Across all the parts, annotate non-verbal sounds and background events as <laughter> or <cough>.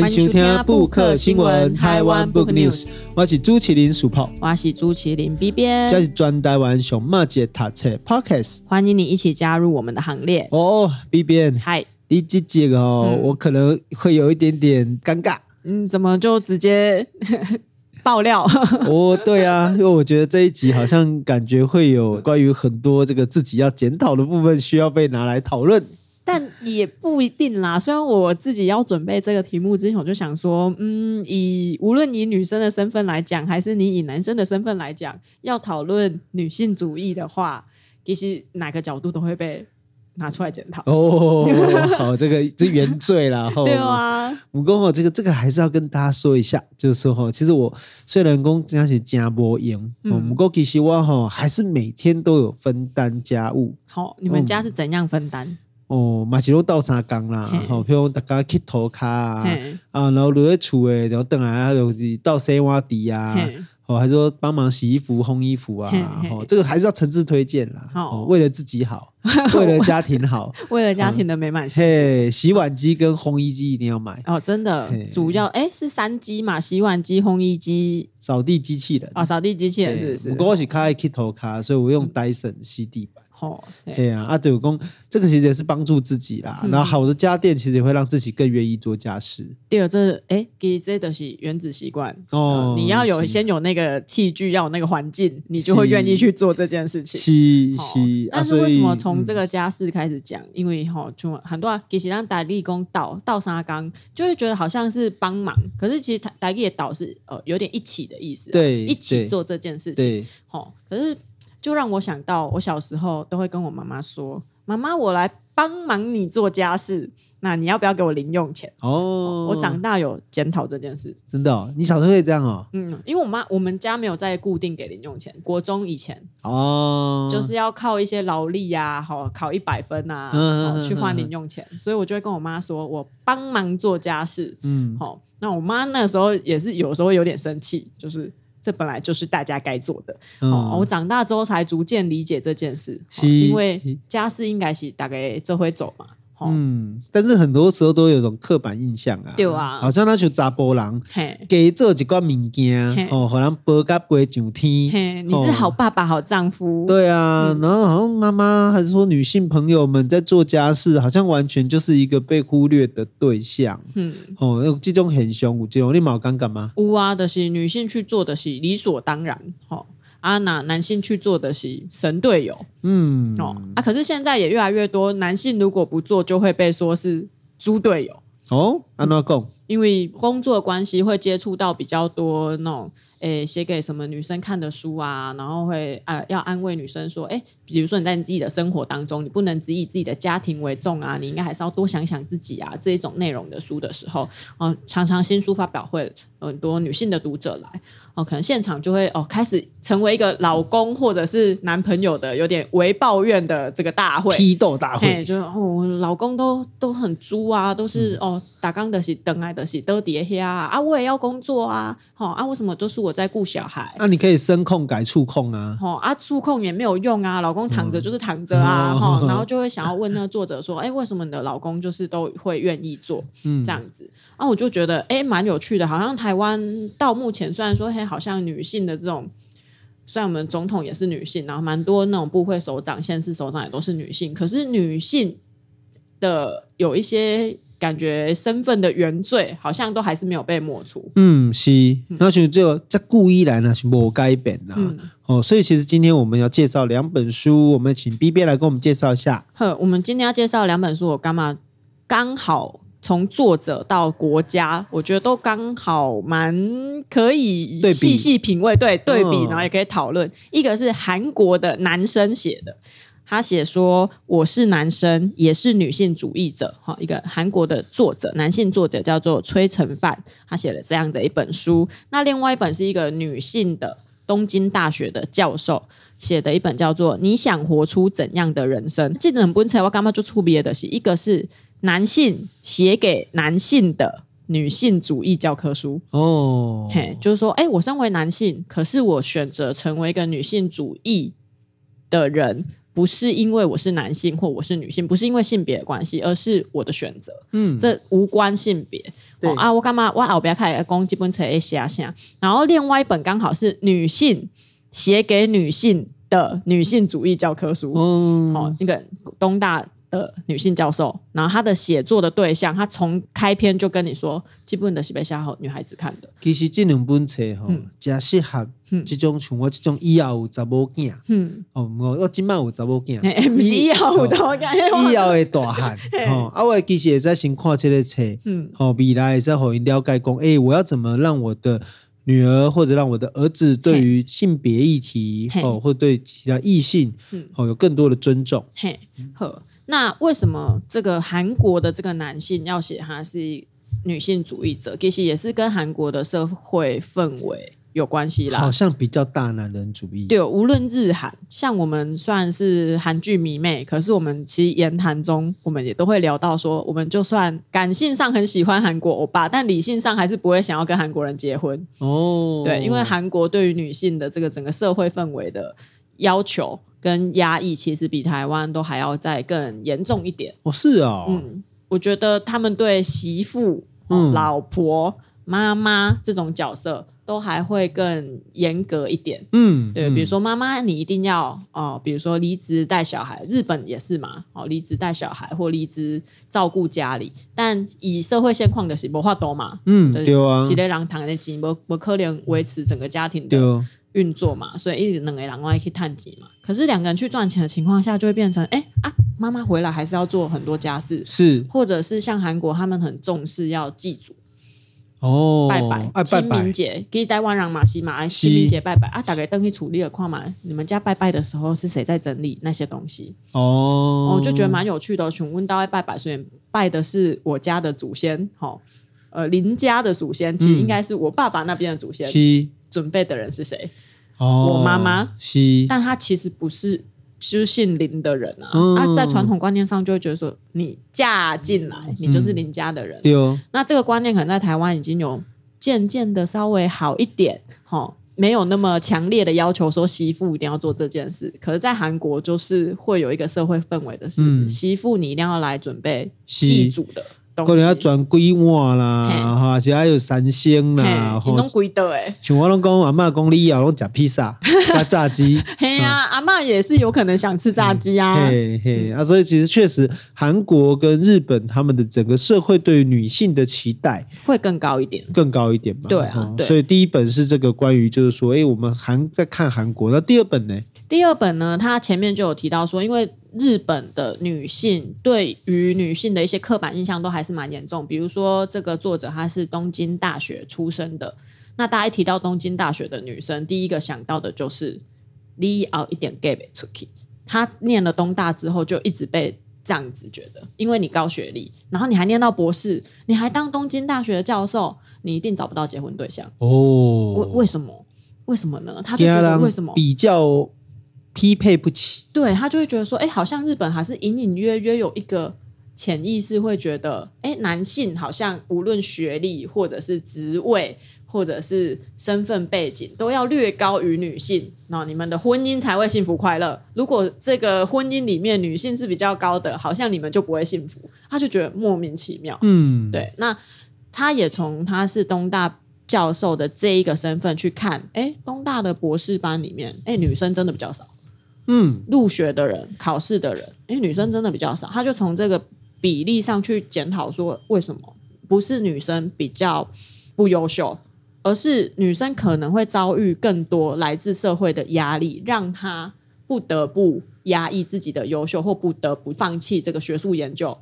欢迎收听《布克新闻》台湾 Book News。我是朱麒麟 Super，我是朱麒麟 b b，，这是专台湾熊猫姐读册 Podcast。欢迎你一起加入我们的行列哦 b b，，嗨，第几集哦、嗯，我可能会有一点点尴尬。嗯，怎么就直接 <laughs> 爆料？哦，对啊，因为我觉得这一集好像感觉会有关于很多这个自己要检讨的部分，需要被拿来讨论。但也不一定啦。虽然我自己要准备这个题目之前，我就想说，嗯，以无论以女生的身份来讲，还是你以男生的身份来讲，要讨论女性主义的话，其实哪个角度都会被拿出来检讨。哦，好，这个 <laughs> 是原罪啦。对啊，不过哦，这个这个还是要跟大家说一下，就是说哈，其实我虽然讲这样是家播赢，不过其实我哈还是每天都有分担家务。好，你们家是怎样分担？嗯哦，嘛是拢斗相共啦，吼，比如大家去涂骹啊，啊，然后留在厝诶，然后等来就是倒洗碗底啊，哦，还是说帮忙洗衣服、烘衣服啊，哦，这个还是要诚挚推荐啦，哦，为了自己好，<laughs> 为了家庭好，为了家庭的美满，嘿，洗碗机跟烘衣机一定要买。哦，真的，主要哎是三机嘛，洗碗机、烘衣机、扫地机器人。啊，扫地机器人是不是？不过我是开去涂骹，所以我用 Dyson 吸地板。哦，对啊，啊，就讲这个其实也是帮助自己啦。嗯、然后好的家电其实也会让自己更愿意做家事。第二，这哎，其实这都是原子习惯哦、呃。你要有先有那个器具，要有那个环境，你就会愿意去做这件事情。是是、哦，但是为什么从这个家事开始讲？嗯、因为哈，就很多其实让打力工倒倒沙缸，就会觉得好像是帮忙，可是其实打力的倒是呃有点一起的意思，对，一起做这件事情。好，可是。就让我想到，我小时候都会跟我妈妈说：“妈妈，我来帮忙你做家事，那你要不要给我零用钱？”哦，我长大有检讨这件事，真的哦？你小时候会这样哦？嗯，因为我妈我们家没有在固定给零用钱，国中以前哦，就是要靠一些劳力呀，好考一百分啊，去换零用钱，所以我就会跟我妈说：“我帮忙做家事。”嗯，好，那我妈那时候也是有时候有点生气，就是。这本来就是大家该做的。嗯、哦，我长大之后才逐渐理解这件事，哦、因为家事应该是大概这会走嘛。嗯，但是很多时候都有种刻板印象啊，对啊，好像那就查波人给做几罐物件哦，好像包甲不会上天，你是好爸爸、好丈夫，对啊，然后好像妈妈还是说女性朋友们在做家事，好像完全就是一个被忽略的对象，嗯，哦，这种很凶，这种你冇感觉吗？有啊，的是女性去做的是理所当然，哦。啊，那男性去做的是神队友，嗯，哦，啊，可是现在也越来越多男性如果不做，就会被说是猪队友。哦，安怎讲？因为工作关系会接触到比较多那种。诶，写给什么女生看的书啊？然后会啊，要安慰女生说，诶，比如说你在你自己的生活当中，你不能只以自己的家庭为重啊，你应该还是要多想想自己啊。这一种内容的书的时候，哦，常常新书发表会，很多女性的读者来，哦，可能现场就会哦，开始成为一个老公或者是男朋友的有点微抱怨的这个大会，批斗大会，就哦，老公都都很猪啊，都是、嗯、哦，打刚的是等来的是都叠下啊，啊，我也要工作啊，好、哦、啊，为什么都是我？在顾小孩，那、啊、你可以声控改触控啊，哦啊，触控也没有用啊，老公躺着就是躺着啊，哈、嗯，然后就会想要问那个作者说，哎、欸，为什么你的老公就是都会愿意做这样子？嗯、啊，我就觉得哎，蛮、欸、有趣的，好像台湾到目前虽然说嘿，好像女性的这种，虽然我们总统也是女性，然后蛮多那种部会首长、县市首长也都是女性，可是女性的有一些。感觉身份的原罪好像都还是没有被抹除。嗯，是，那就这个在故意来呢，是没改变啦。嗯，哦，所以其实今天我们要介绍两本书，我们请 B B 来跟我们介绍一下。呵，我们今天要介绍两本书，我干嘛？刚好从作者到国家，我觉得都刚好蛮可以细细品味，对，对比，然后也可以讨论。一个是韩国的男生写的。他写说：“我是男生，也是女性主义者。”哈，一个韩国的作者，男性作者叫做崔成范，他写了这样的一本书。那另外一本是一个女性的东京大学的教授写的一本，叫做《你想活出怎样的人生》。这本书我刚嘛就出别的？是一个是男性写给男性的女性主义教科书哦，嘿，就是说，哎，我身为男性，可是我选择成为一个女性主义的人。不是因为我是男性或我是女性，不是因为性别的关系，而是我的选择。嗯，这无关性别。对哦、啊，我干嘛？我后边开始讲这本册一下下，然后另外一本刚好是女性写给女性的女性主义教科书，嗯，哦，那个东大。的女性教授，然后她的写作的对象，她从开篇就跟你说，基本的是被写给女孩子看的。其实这两本册吼，真适合这种像我这种以后有查某囝，嗯，哦，我我今晚有查某囝，不是以后有查某囝，以后的大汉，吼，啊，我其实也在先看这个册，嗯，好，未来也在互因了解讲，哎，我要怎么让我的女儿或者让我的儿子对于性别议题，哦，或对其他异性，哦，有更多的尊重，嘿，好。那为什么这个韩国的这个男性要写他是女性主义者？其实也是跟韩国的社会氛围有关系啦。好像比较大男人主义。对，无论日韩，像我们算是韩剧迷妹，可是我们其实言谈中，我们也都会聊到说，我们就算感性上很喜欢韩国欧巴，但理性上还是不会想要跟韩国人结婚。哦，对，因为韩国对于女性的这个整个社会氛围的要求。跟压抑其实比台湾都还要再更严重一点。哦，是哦，嗯，我觉得他们对媳妇、嗯、老婆、妈妈这种角色都还会更严格一点，嗯，对，比如说妈妈你一定要哦，比如说离职带小孩，日本也是嘛，哦，离职带小孩或离职照顾家里，但以社会现况的是无法多嘛，嗯，对啊，几个人谈的钱不不可能维持整个家庭的。运作嘛，所以一直两个人外去探集嘛。可是两个人去赚钱的情况下，就会变成哎啊，妈妈回来还是要做很多家事，是，或者是像韩国他们很重视要祭祖哦，拜拜，清明节给台湾人嘛是嘛，清明节拜拜啊，大概等去处理了看嘛，你们家拜拜的时候是谁在整理那些东西哦？我就觉得蛮有趣的。询问到拜拜，所以拜的是我家的祖先，好，呃，邻家的祖先，其实应该是我爸爸那边的祖先。准备的人是谁？哦，我妈妈是，但她其实不是，就是姓林的人啊。嗯、啊，在传统观念上就会觉得说，你嫁进来，你就是林家的人。对哦、嗯。那这个观念可能在台湾已经有渐渐的稍微好一点，哈，没有那么强烈的要求说媳妇一定要做这件事。可是，在韩国就是会有一个社会氛围的是，嗯、媳妇你一定要来准备祭祖的。可能要转规划啦，哈，而且还有三星啦，你拢贵的。诶。像我拢讲阿嬷讲你以后拢吃披萨 <laughs> 加炸鸡，嘿啊，阿嬷也是有可能想吃炸鸡啊，嘿嘿啊，所以其实确实韩国跟日本他们的整个社会对于女性的期待会更高一点，更高一点嘛，对啊，所以第一本是这个关于就是说，哎，我们韩在看韩国，那第二本呢？第二本呢，它前面就有提到说，因为日本的女性对于女性的一些刻板印象都还是蛮严重。比如说，这个作者她是东京大学出身的，那大家一提到东京大学的女生，第一个想到的就是你熬一点 gay 出去。她念了东大之后，就一直被这样子觉得，因为你高学历，然后你还念到博士，你还当东京大学的教授，你一定找不到结婚对象哦。为为什么？为什么呢？他就觉得为什么比较？匹配不起，对，他就会觉得说，哎，好像日本还是隐隐约约有一个潜意识，会觉得，哎，男性好像无论学历或者是职位或者是身份背景，都要略高于女性，那你们的婚姻才会幸福快乐。如果这个婚姻里面女性是比较高的，好像你们就不会幸福。他就觉得莫名其妙。嗯，对。那他也从他是东大教授的这一个身份去看，哎，东大的博士班里面，哎，女生真的比较少。嗯，入学的人、考试的人，因为女生真的比较少，他就从这个比例上去检讨说，为什么不是女生比较不优秀，而是女生可能会遭遇更多来自社会的压力，让她不得不压抑自己的优秀，或不得不放弃这个学术研究。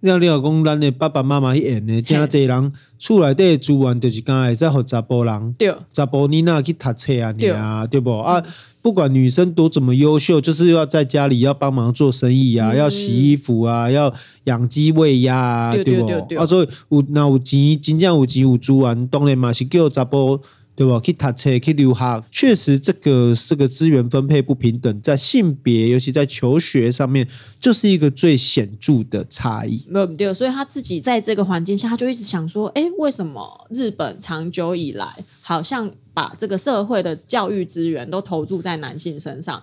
你你老公，咱的爸爸妈妈一演的，真济人厝内底资源就是刚才在和查甫人，对，查甫囡仔去读册啊，你啊，对不啊？不管女生多怎么优秀，就是要在家里要帮忙做生意啊，嗯、要洗衣服啊，要养鸡喂鸭啊，对不？啊，所以有那有钱，真正有钱有资源，当然嘛是叫查甫。对吧？去读册，去留学，确实这个这个资源分配不平等，在性别，尤其在求学上面，就是一个最显著的差异。没有对，所以他自己在这个环境下，他就一直想说：哎，为什么日本长久以来好像把这个社会的教育资源都投注在男性身上？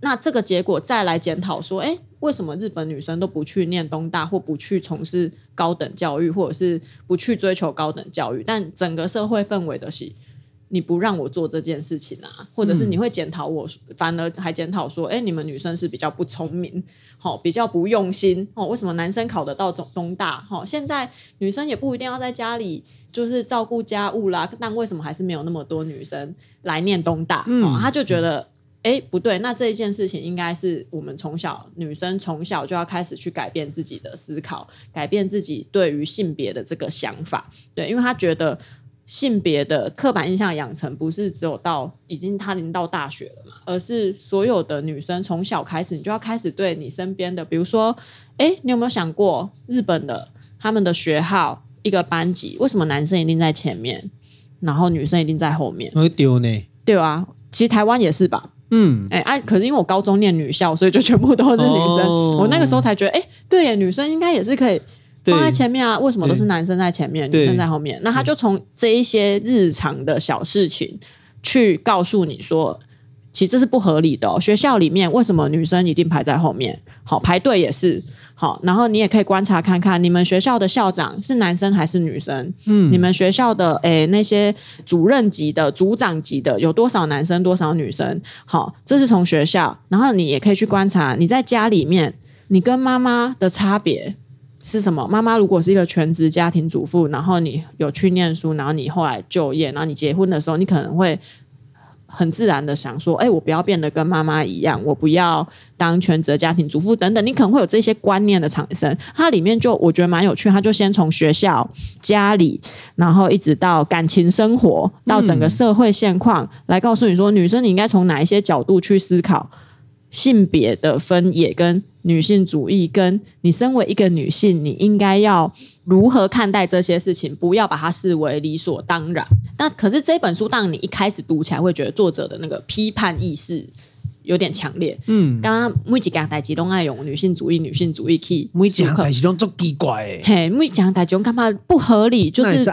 那这个结果再来检讨说：哎，为什么日本女生都不去念东大，或不去从事高等教育，或者是不去追求高等教育？但整个社会氛围的是。你不让我做这件事情啊，或者是你会检讨我，嗯、反而还检讨说，哎、欸，你们女生是比较不聪明，好，比较不用心，哦，为什么男生考得到中东大？哦，现在女生也不一定要在家里就是照顾家务啦，但为什么还是没有那么多女生来念东大？嗯，他就觉得，哎、欸，不对，那这一件事情应该是我们从小女生从小就要开始去改变自己的思考，改变自己对于性别的这个想法，对，因为他觉得。性别的刻板印象养成不是只有到已经他已经到大学了嘛，而是所有的女生从小开始，你就要开始对你身边的，比如说，哎，你有没有想过日本的他们的学号一个班级，为什么男生一定在前面，然后女生一定在后面？会丢呢？对啊，其实台湾也是吧。嗯，哎哎，可是因为我高中念女校，所以就全部都是女生。哦、我那个时候才觉得，哎，对耶，女生应该也是可以。放在前面啊？为什么都是男生在前面，女生在后面？那他就从这一些日常的小事情去告诉你说，其实这是不合理的哦。学校里面为什么女生一定排在后面？好，排队也是好。然后你也可以观察看看，你们学校的校长是男生还是女生？嗯，你们学校的诶那些主任级的、组长级的有多少男生，多少女生？好，这是从学校。然后你也可以去观察你在家里面，你跟妈妈的差别。是什么？妈妈如果是一个全职家庭主妇，然后你有去念书，然后你后来就业，然后你结婚的时候，你可能会很自然的想说：“哎，我不要变得跟妈妈一样，我不要当全职家庭主妇等等。”你可能会有这些观念的产生。它里面就我觉得蛮有趣，它就先从学校、家里，然后一直到感情生活，到整个社会现况，嗯、来告诉你说，女生你应该从哪一些角度去思考性别的分野跟。女性主义跟你身为一个女性，你应该要如何看待这些事情？不要把它视为理所当然。那可是这本书，当你一开始读起来，会觉得作者的那个批判意识有点强烈。嗯，刚刚每一件代志都爱用女性主义、女性主义去，每一件代志都做奇怪。嘿，每一件代志我干嘛不合理？就是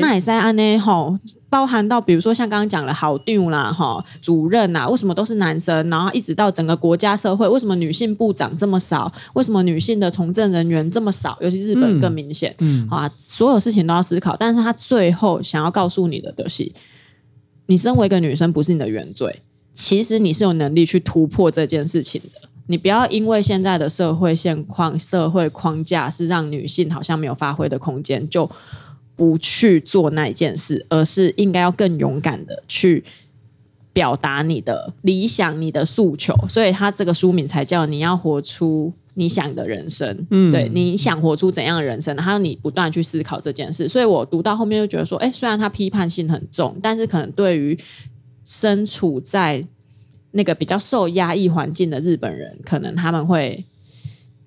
那也是安呢吼。包含到，比如说像刚刚讲了校长啦，哈，主任呐，为什么都是男生？然后一直到整个国家社会，为什么女性部长这么少？为什么女性的从政人员这么少？尤其日本更明显。嗯，嗯啊，所有事情都要思考。但是他最后想要告诉你的就是，你身为一个女生不是你的原罪，其实你是有能力去突破这件事情的。你不要因为现在的社会现况、社会框架是让女性好像没有发挥的空间，就。不去做那一件事，而是应该要更勇敢的去表达你的理想、你的诉求。所以，他这个书名才叫“你要活出你想的人生”。嗯，对，你想活出怎样的人生？还有你不断去思考这件事。所以我读到后面就觉得说，哎，虽然他批判性很重，但是可能对于身处在那个比较受压抑环境的日本人，可能他们会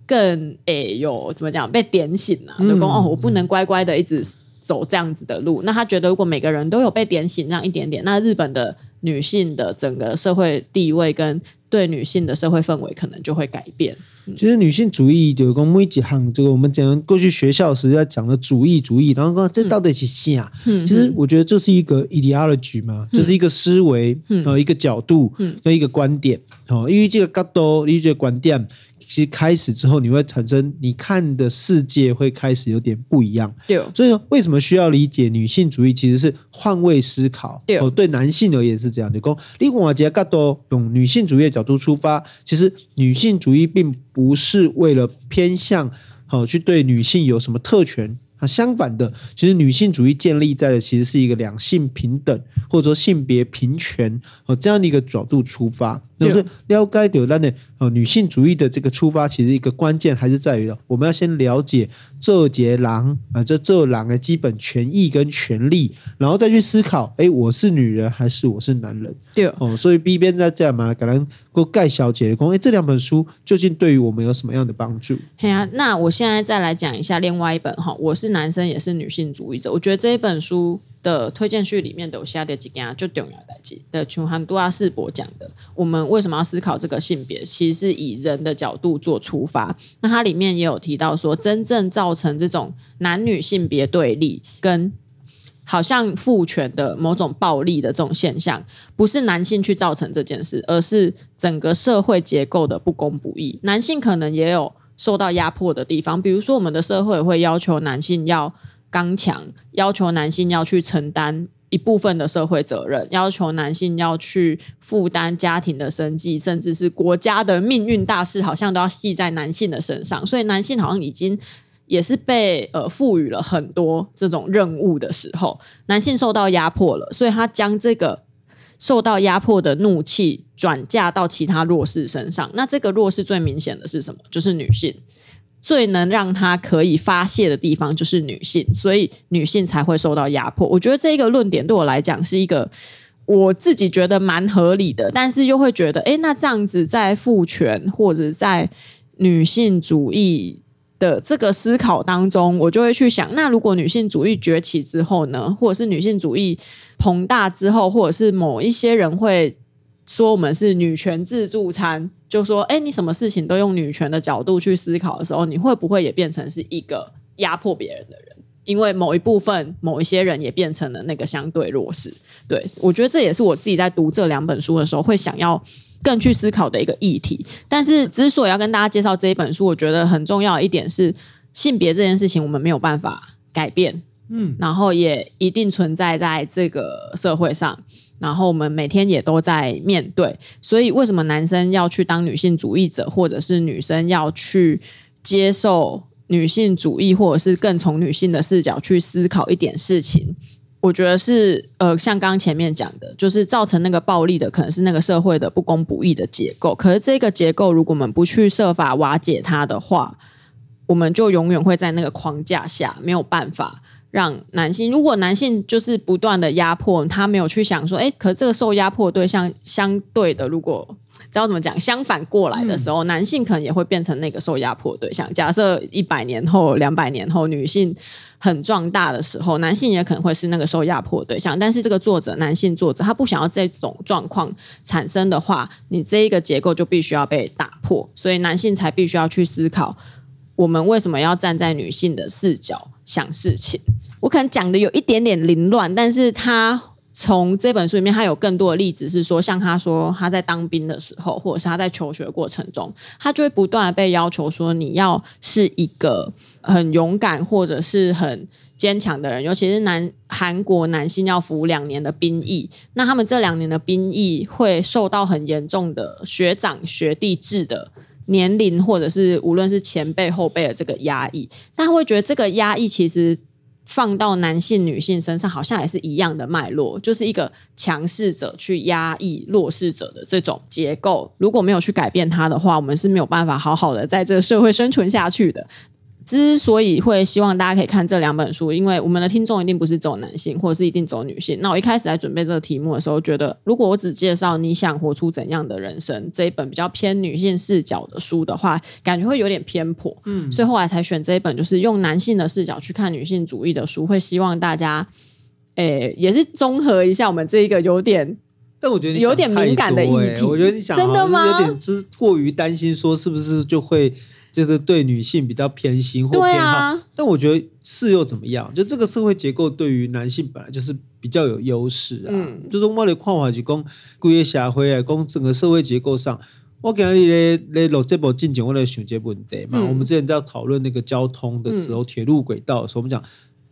更诶有怎么讲被点醒了、啊，就说、嗯、哦，我不能乖乖的一直。走这样子的路，那他觉得如果每个人都有被点醒这样一点点，那日本的女性的整个社会地位跟对女性的社会氛围可能就会改变。嗯、其实女性主义有个每几行，这个我们讲过去学校时在讲的主义主义，然后说这到底是啥？嗯、其实我觉得这是一个 ideology 嘛，嗯、就是一个思维，嗯、呃，一个角度，嗯，跟一个观点，哦，因为这个角度，你这个观点。其实开始之后，你会产生你看的世界会开始有点不一样。对，所以说为什么需要理解女性主义？其实是换位思考。对，哦，对男性而言是这样的。讲，另外一个角度，用女性主义的角度出发，其实女性主义并不是为了偏向，好去对女性有什么特权。啊相反的，其实女性主义建立在的其实是一个两性平等，或者说性别平权哦这样的一个角度出发。那么了解到咱的哦女性主义的这个出发，其实一个关键还是在于我们要先了解这节狼啊，这这狼的基本权益跟权利，然后再去思考，哎，我是女人还是我是男人？对哦，所以 B 边在这样嘛，可能够盖小姐的说，哎，这两本书究竟对于我们有什么样的帮助？对啊，那我现在再来讲一下另外一本哈，我是男生也是女性主义者，我觉得这一本书。的推荐序里面都有写的几件就重要代志的，琼韩多亚世博讲的，我们为什么要思考这个性别？其实是以人的角度做出发。那它里面也有提到说，真正造成这种男女性别对立跟好像父权的某种暴力的这种现象，不是男性去造成这件事，而是整个社会结构的不公不义。男性可能也有受到压迫的地方，比如说我们的社会会要求男性要刚强，要求男性要去承担一部分的社会责任，要求男性要去负担家庭的生计，甚至是国家的命运大事，好像都要系在男性的身上。所以男性好像已经。也是被呃赋予了很多这种任务的时候，男性受到压迫了，所以他将这个受到压迫的怒气转嫁到其他弱势身上。那这个弱势最明显的是什么？就是女性，最能让他可以发泄的地方就是女性，所以女性才会受到压迫。我觉得这个论点对我来讲是一个我自己觉得蛮合理的，但是又会觉得，诶，那这样子在父权或者在女性主义。的这个思考当中，我就会去想，那如果女性主义崛起之后呢，或者是女性主义膨大之后，或者是某一些人会说我们是女权自助餐，就说，哎，你什么事情都用女权的角度去思考的时候，你会不会也变成是一个压迫别人的人？因为某一部分、某一些人也变成了那个相对弱势。对，我觉得这也是我自己在读这两本书的时候会想要。更去思考的一个议题，但是之所以要跟大家介绍这一本书，我觉得很重要一点是性别这件事情我们没有办法改变，嗯，然后也一定存在在这个社会上，然后我们每天也都在面对，所以为什么男生要去当女性主义者，或者是女生要去接受女性主义，或者是更从女性的视角去思考一点事情？我觉得是，呃，像刚前面讲的，就是造成那个暴力的，可能是那个社会的不公不义的结构。可是这个结构，如果我们不去设法瓦解它的话，我们就永远会在那个框架下，没有办法让男性。如果男性就是不断的压迫，他没有去想说，哎，可是这个受压迫对象相对的，如果知道怎么讲？相反过来的时候，嗯、男性可能也会变成那个受压迫对象。假设一百年后、两百年后，女性很壮大的时候，男性也可能会是那个受压迫对象。但是这个作者，男性作者，他不想要这种状况产生的话，你这一个结构就必须要被打破。所以男性才必须要去思考，我们为什么要站在女性的视角想事情。我可能讲的有一点点凌乱，但是他。从这本书里面，他有更多的例子是说，像他说他在当兵的时候，或者是他在求学过程中，他就会不断的被要求说，你要是一个很勇敢或者是很坚强的人。尤其是男韩国男性要服两年的兵役，那他们这两年的兵役会受到很严重的学长学弟制的年龄，或者是无论是前辈后辈的这个压抑，但他会觉得这个压抑其实。放到男性、女性身上，好像也是一样的脉络，就是一个强势者去压抑弱势者的这种结构。如果没有去改变它的话，我们是没有办法好好的在这个社会生存下去的。之所以会希望大家可以看这两本书，因为我们的听众一定不是走男性，或者是一定走女性。那我一开始在准备这个题目的时候，觉得如果我只介绍你想活出怎样的人生这一本比较偏女性视角的书的话，感觉会有点偏颇。嗯，所以后来才选这一本，就是用男性的视角去看女性主义的书，会希望大家，诶、欸，也是综合一下我们这一个有点，但我觉得你有点敏感的议题。我觉得你想真的吗？有点就是过于担心，说是不是就会。就是对女性比较偏心或偏好，啊、但我觉得是又怎么样？就这个社会结构对于男性本来就是比较有优势啊。嗯、就是我的看法是讲，规个社会啊，讲整个社会结构上，我今日咧咧录这部进前，我来想这问题嘛。嗯、我们之前在讨论那个交通的时候，铁路轨道的时候，我们讲。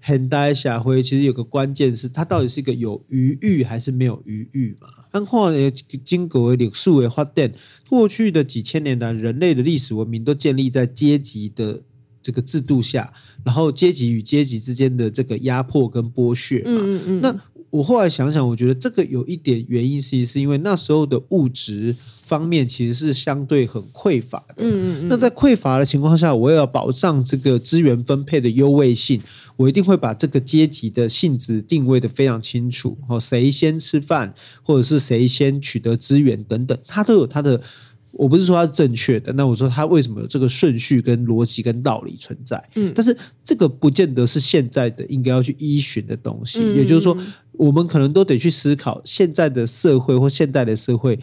现代社会其实有个关键是，它到底是一个有余裕还是没有余裕嘛？按看诶，经过历史的发展，过去的几千年来，人类的历史文明都建立在阶级的这个制度下，然后阶级与阶级之间的这个压迫跟剥削嘛。嗯嗯嗯。那我后来想想，我觉得这个有一点原因，是是因为那时候的物质方面其实是相对很匮乏的。嗯嗯嗯。那在匮乏的情况下，我也要保障这个资源分配的优位性，我一定会把这个阶级的性质定位的非常清楚。哦，谁先吃饭，或者是谁先取得资源等等，它都有它的。我不是说它是正确的，那我说它为什么有这个顺序跟逻辑跟道理存在？嗯，但是这个不见得是现在的应该要去依循的东西。嗯，也就是说，我们可能都得去思考现在的社会或现代的社会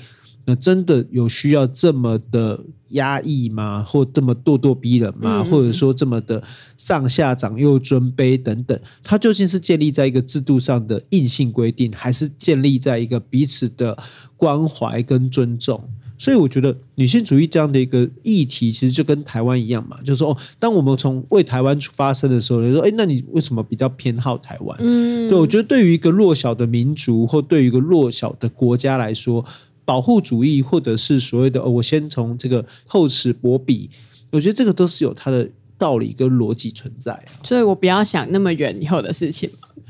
那真的有需要这么的压抑吗？或这么咄咄逼人吗？嗯、或者说这么的上下长幼尊卑等等？它究竟是建立在一个制度上的硬性规定，还是建立在一个彼此的关怀跟尊重？所以我觉得女性主义这样的一个议题，其实就跟台湾一样嘛，就是说，哦，当我们从为台湾发声的时候，你说，哎，那你为什么比较偏好台湾？嗯，对，我觉得对于一个弱小的民族或对于一个弱小的国家来说，保护主义或者是所谓的，哦，我先从这个厚此薄彼，我觉得这个都是有它的道理跟逻辑存在啊。所以我不要想那么远以后的事情。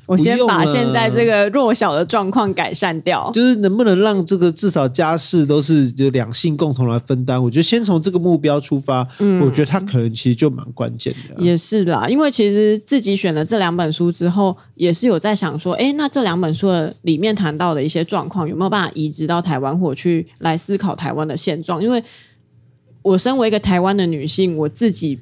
我先把现在这个弱小的状况改善掉，就是能不能让这个至少家事都是就两性共同来分担？我觉得先从这个目标出发，嗯，我觉得他可能其实就蛮关键的啊。也是啦，因为其实自己选了这两本书之后，也是有在想说，哎，那这两本书的里面谈到的一些状况，有没有办法移植到台湾，或去来思考台湾的现状？因为我身为一个台湾的女性，我自己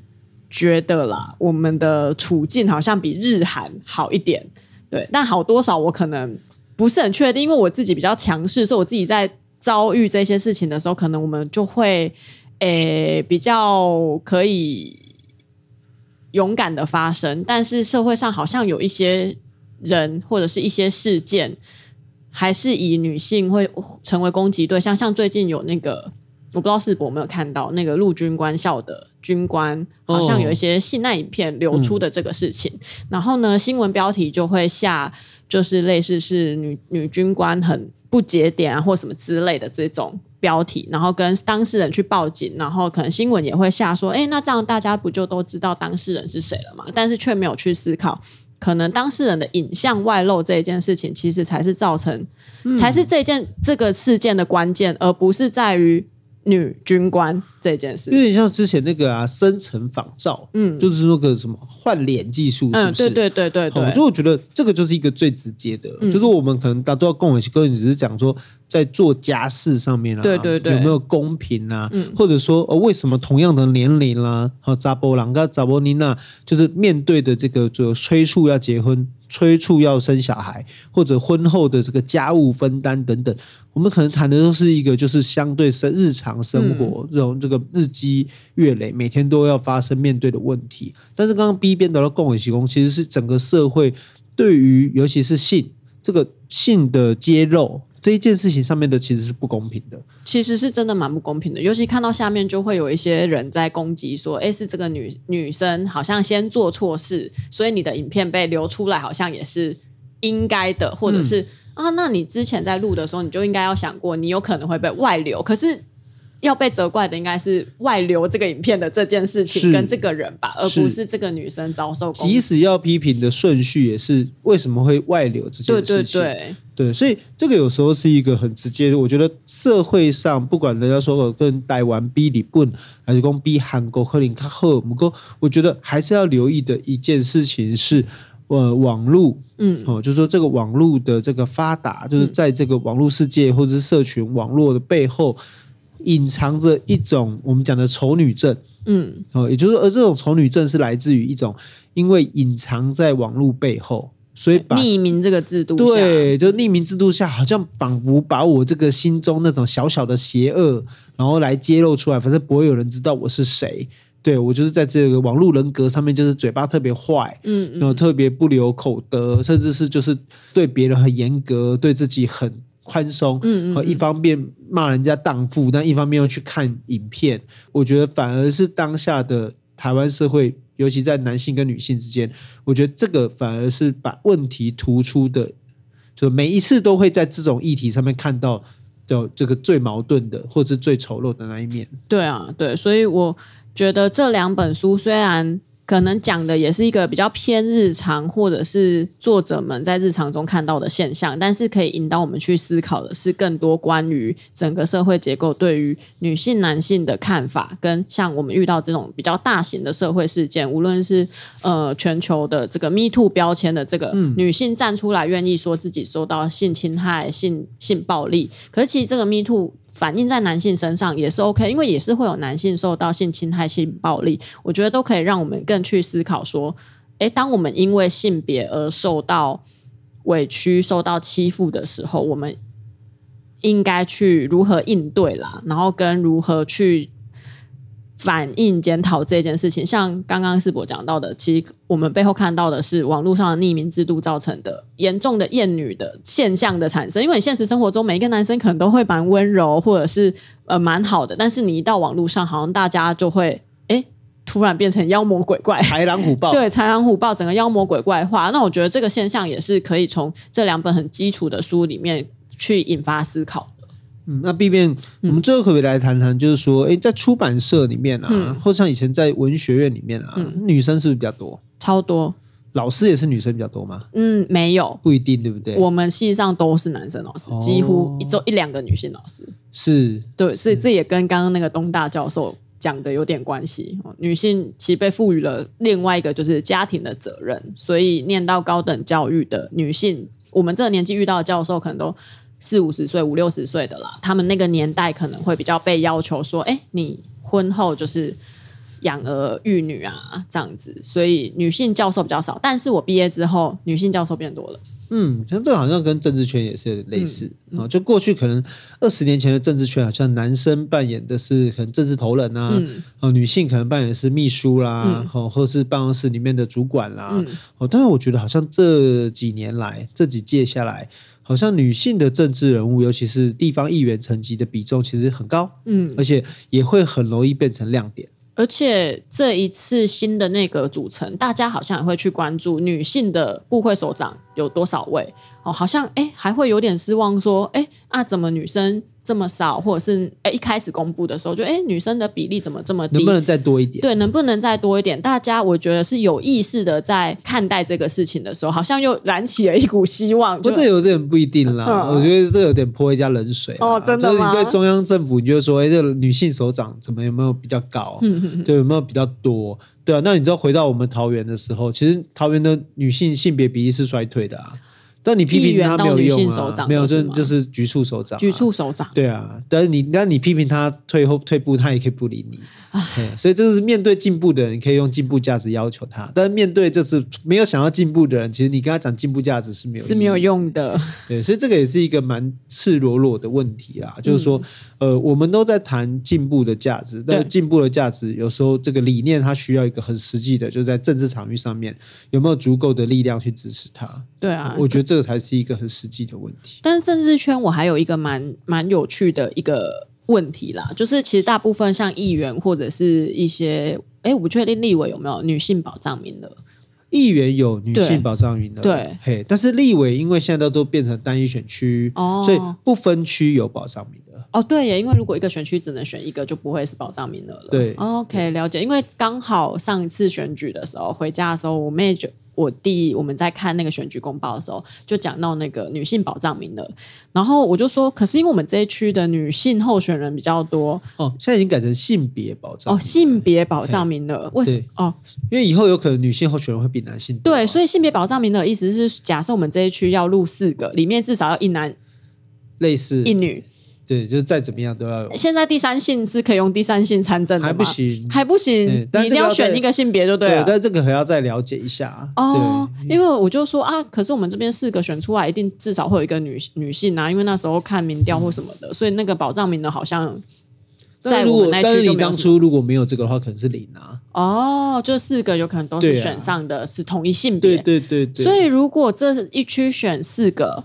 觉得啦，我们的处境好像比日韩好一点。对，但好多少我可能不是很确定，因为我自己比较强势，所以我自己在遭遇这些事情的时候，可能我们就会诶比较可以勇敢的发声。但是社会上好像有一些人或者是一些事件，还是以女性会成为攻击对象，像最近有那个。我不知道世博有没有看到那个陆军官校的军官，好像有一些性爱影片流出的这个事情。哦嗯、然后呢，新闻标题就会下，就是类似是女女军官很不节点啊，或什么之类的这种标题。然后跟当事人去报警，然后可能新闻也会下说，哎，那这样大家不就都知道当事人是谁了吗？但是却没有去思考，可能当事人的影像外露这一件事情，其实才是造成，嗯、才是这件这个事件的关键，而不是在于。女军官这件事，有点像之前那个啊，深层仿照，嗯，就是那个什么换脸技术，是不是？嗯，对对对对对。就我觉得这个就是一个最直接的，嗯、就是我们可能大家都要共同跟你只是讲说，在做家事上面啊，对对对，有没有公平啊？嗯、或者说，呃，为什么同样的年龄啦、啊，和扎波朗跟扎波尼娜，就是面对的这个就催促要结婚。催促要生小孩，或者婚后的这个家务分担等等，我们可能谈的都是一个就是相对生日常生活这种这个日积月累，每天都要发生面对的问题。但是刚刚 B 边聊到共有提供，其实是整个社会对于尤其是性这个性的揭露。这一件事情上面的其实是不公平的，其实是真的蛮不公平的。尤其看到下面就会有一些人在攻击说：“哎，是这个女女生好像先做错事，所以你的影片被流出来，好像也是应该的，或者是、嗯、啊，那你之前在录的时候，你就应该要想过，你有可能会被外流。可是。”要被责怪的应该是外流这个影片的这件事情跟这个人吧，而不是这个女生遭受。即使要批评的顺序也是为什么会外流这件事情。对对对，对，所以这个有时候是一个很直接的。我觉得社会上不管人家说的跟台湾比日本，还是讲比韩国可能较好，不过我觉得还是要留意的一件事情是，呃，网络，嗯，哦，就是说这个网络的这个发达，就是在这个网络世界或者是社群网络的背后。隐藏着一种我们讲的丑女症，嗯，哦，也就是说，而这种丑女症是来自于一种因为隐藏在网络背后，所以把匿名这个制度，对，就匿名制度下，好像仿佛把我这个心中那种小小的邪恶，然后来揭露出来，反正不会有人知道我是谁。对，我就是在这个网络人格上面，就是嘴巴特别坏，嗯，嗯，然后特别不留口德，甚至是就是对别人很严格，对自己很。宽松，嗯，和一方面骂人家荡妇，但一方面又去看影片，我觉得反而是当下的台湾社会，尤其在男性跟女性之间，我觉得这个反而是把问题突出的，就每一次都会在这种议题上面看到的这个最矛盾的，或者是最丑陋的那一面。对啊，对，所以我觉得这两本书虽然。可能讲的也是一个比较偏日常，或者是作者们在日常中看到的现象，但是可以引导我们去思考的是更多关于整个社会结构对于女性、男性的看法，跟像我们遇到这种比较大型的社会事件，无论是呃全球的这个 Me Too 标签的这个女性站出来愿意说自己受到性侵害、性性暴力，可是其实这个 Me Too。反映在男性身上也是 OK，因为也是会有男性受到性侵害、性暴力，我觉得都可以让我们更去思考说，诶，当我们因为性别而受到委屈、受到欺负的时候，我们应该去如何应对啦，然后跟如何去。反映检讨这件事情，像刚刚世博讲到的，其实我们背后看到的是网络上的匿名制度造成的严重的厌女的现象的产生。因为你现实生活中每一个男生可能都会蛮温柔，或者是呃蛮好的，但是你一到网络上，好像大家就会哎突然变成妖魔鬼怪、<laughs> 豺狼虎豹，对，豺狼虎豹，整个妖魔鬼怪化。那我觉得这个现象也是可以从这两本很基础的书里面去引发思考。嗯，那 B 面，我们最后可不可以来谈谈，就是说，哎、欸，在出版社里面啊，嗯、或像以前在文学院里面啊，嗯、女生是不是比较多？超多。老师也是女生比较多吗？嗯，没有，不一定，对不对？我们系上都是男生老师，哦、几乎一周一两个女性老师。是，对，所以这也跟刚刚那个东大教授讲的有点关系。女性其实被赋予了另外一个就是家庭的责任，所以念到高等教育的女性，我们这个年纪遇到的教授可能都。四五十岁、五六十岁的啦，他们那个年代可能会比较被要求说：“哎，你婚后就是养儿育女啊，这样子。”所以女性教授比较少。但是我毕业之后，女性教授变多了。嗯，像这好像跟政治圈也是类似啊、嗯。就过去可能二十年前的政治圈，好像男生扮演的是可能政治头人啊，女性可能扮演的是秘书啦，哦、嗯，或是办公室里面的主管啦。哦、嗯，但是我觉得好像这几年来，这几届下来。好像女性的政治人物，尤其是地方议员层级的比重，其实很高，嗯，而且也会很容易变成亮点。而且这一次新的内阁组成，大家好像也会去关注女性的部会首长有多少位哦，好像哎还会有点失望说，说哎啊怎么女生？这么少，或者是哎，一开始公布的时候就哎，女生的比例怎么这么低？能不能再多一点？对，能不能再多一点？大家我觉得是有意识的在看待这个事情的时候，好像又燃起了一股希望。这有点不一定啦，嗯、我觉得这有点泼一家冷水。哦，真的吗？就是你对中央政府，你就说哎，这个女性首长怎么有没有比较高？嗯嗯对，有没有比较多？对啊，那你知道回到我们桃园的时候，其实桃园的女性性别比例是衰退的啊。但你批评他没有用啊，没有，这就是局促首长，局促首长，对啊。但是你，那你批评他退后退步，他也可以不理你。<laughs> 所以这是面对进步的人，你可以用进步价值要求他；但是面对这是没有想要进步的人，其实你跟他讲进步价值是没有是没有用的。对，所以这个也是一个蛮赤裸裸的问题啦。就是说，呃，我们都在谈进步的价值，但进步的价值有时候这个理念它需要一个很实际的，就是在政治场域上面有没有足够的力量去支持它。对啊，我觉得这个才是一个很实际的问题。但是政治圈我还有一个蛮蛮有趣的一个。问题啦，就是其实大部分像议员或者是一些，哎，我不确定立委有没有女性保障名额？议员有女性保障名额，对，嘿，但是立委因为现在都都变成单一选区，哦，所以不分区有保障名额。哦，对耶，因为如果一个选区只能选一个，就不会是保障名额了。对，OK，了解。因为刚好上一次选举的时候回家的时候，我妹就。我弟我们在看那个选举公报的时候，就讲到那个女性保障名额，然后我就说，可是因为我们这一区的女性候选人比较多。哦，现在已经改成性别保障哦，性别保障名额为什么？哦，因为以后有可能女性候选人会比男性多，对，所以性别保障名额的意思是，假设我们这一区要录四个，里面至少要一男，类似。一女。对，就是再怎么样都要有。现在第三性是可以用第三性参政的吗？还不行，还不行。你一定要选一个性别就对了。对，但这个还要再了解一下。哦，因为我就说啊，可是我们这边四个选出来，一定至少会有一个女女性啊，因为那时候看民调或什么的，所以那个保障名额好像在我们那区就没有。但是你当初如果没有这个的话，可能是零啊。哦，就四个有可能都是选上的是同一性别。对对对对。所以如果这一区选四个，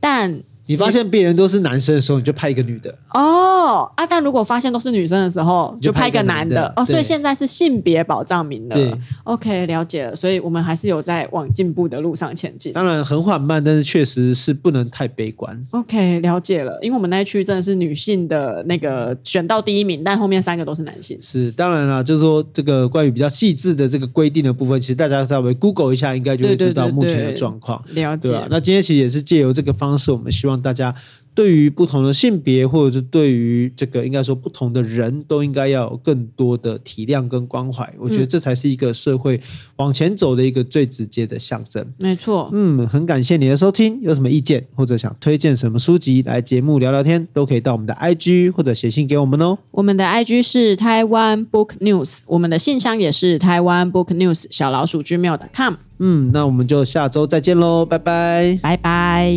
但你发现别人都是男生的时候，你就拍一个女的哦啊！但如果发现都是女生的时候，就拍一个男的哦。所以现在是性别保障名额。对，OK，了解了。所以我们还是有在往进步的路上前进。当然很缓慢，但是确实是不能太悲观。OK，了解了。因为我们那一区真的是女性的那个选到第一名，但后面三个都是男性。是，当然了，就是说这个关于比较细致的这个规定的部分，其实大家稍微 Google 一下，应该就会知道目前的状况。了解。那今天其实也是借由这个方式，我们希望。大家对于不同的性别，或者是对于这个应该说不同的人都应该要有更多的体谅跟关怀。我觉得这才是一个社会往前走的一个最直接的象征。没错，嗯，很感谢你的收听。有什么意见或者想推荐什么书籍来节目聊聊天，都可以到我们的 IG 或者写信给我们哦。我们的 IG 是台湾 Book News，我们的信箱也是台湾 Book News 小老鼠 gmail.com。嗯，那我们就下周再见喽，拜拜，拜拜。